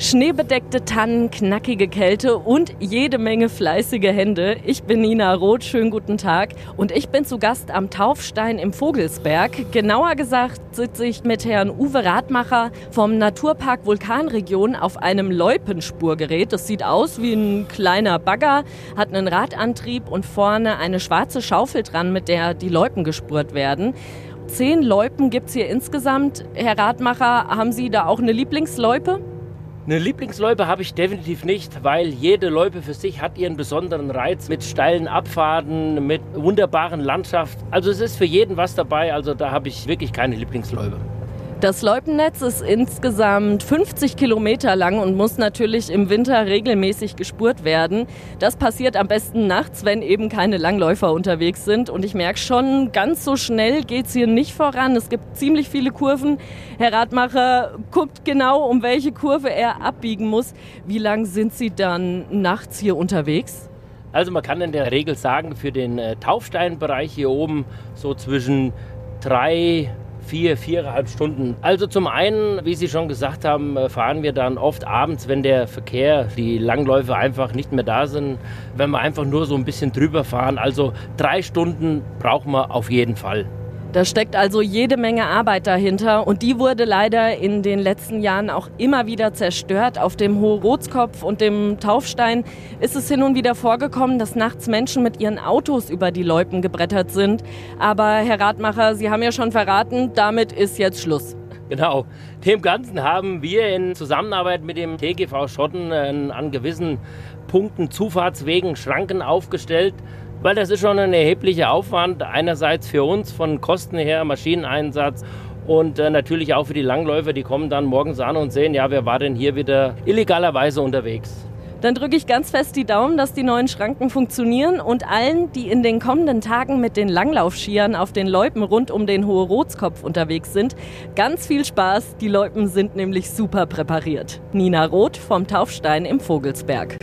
Schneebedeckte Tannen, knackige Kälte und jede Menge fleißige Hände. Ich bin Nina Roth, schönen guten Tag. Und ich bin zu Gast am Taufstein im Vogelsberg. Genauer gesagt sitze ich mit Herrn Uwe Radmacher vom Naturpark Vulkanregion auf einem Loipenspurgerät. Das sieht aus wie ein kleiner Bagger, hat einen Radantrieb und vorne eine schwarze Schaufel dran, mit der die Loipen gespurt werden. Zehn Loipen gibt es hier insgesamt. Herr Radmacher, haben Sie da auch eine Lieblingsloipe? Eine Lieblingsloipe habe ich definitiv nicht, weil jede Loipe für sich hat ihren besonderen Reiz mit steilen Abfahrten, mit wunderbaren Landschaft. Also es ist für jeden was dabei, also da habe ich wirklich keine Lieblingsloipe. Das Loipennetz ist insgesamt 50 Kilometer lang und muss natürlich im Winter regelmäßig gespurt werden. Das passiert am besten nachts, wenn eben keine Langläufer unterwegs sind. Und ich merke schon, ganz so schnell geht es hier nicht voran. Es gibt ziemlich viele Kurven. Herr Radmacher guckt genau, um welche Kurve er abbiegen muss. Wie lang sind Sie dann nachts hier unterwegs? Also man kann in der Regel sagen, für den äh, Taufsteinbereich hier oben so zwischen drei vier, viereinhalb Stunden. Also zum einen, wie Sie schon gesagt haben, äh, fahren wir dann oft abends, wenn der Verkehr, die Langläufe einfach nicht mehr da sind, wenn wir einfach nur so ein bisschen drüber fahren. Also drei Stunden brauchen wir auf jeden Fall. Da steckt also jede Menge Arbeit dahinter und die wurde leider in den letzten Jahren auch immer wieder zerstört. Auf dem Hohe-Rotskopf und dem Taufstein ist es hin und wieder vorgekommen, dass nachts Menschen mit ihren Autos über die Loipen gebrettert sind. Aber Herr Radmacher, Sie haben ja schon verraten, damit ist jetzt Schluss. Genau. Dem Ganzen haben wir in Zusammenarbeit mit dem TGV Schotten äh, an gewissen Punkten Zufahrtswegen Schranken aufgestellt, weil das ist schon ein erheblicher Aufwand. Einerseits für uns von Kosten her, Maschineneinsatz und äh, natürlich auch für die Langläufer, die kommen dann morgens an und sehen, ja, wer war denn hier wieder illegalerweise unterwegs. Dann drücke ich ganz fest die Daumen, dass die neuen Schranken funktionieren und allen, die in den kommenden Tagen mit den Langlaufskiern auf den Loipen rund um den Hohe Rotskopf unterwegs sind, ganz viel Spaß. Die Loipen sind nämlich super präpariert. Nina Roth vom Taufstein im Vogelsberg.